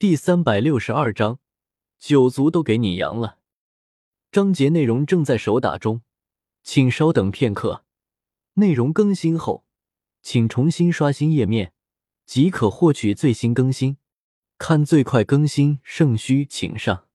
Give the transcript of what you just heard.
第三百六十二章，九族都给你扬了。章节内容正在手打中，请稍等片刻。内容更新后，请重新刷新页面，即可获取最新更新。看最快更新，圣虚请上。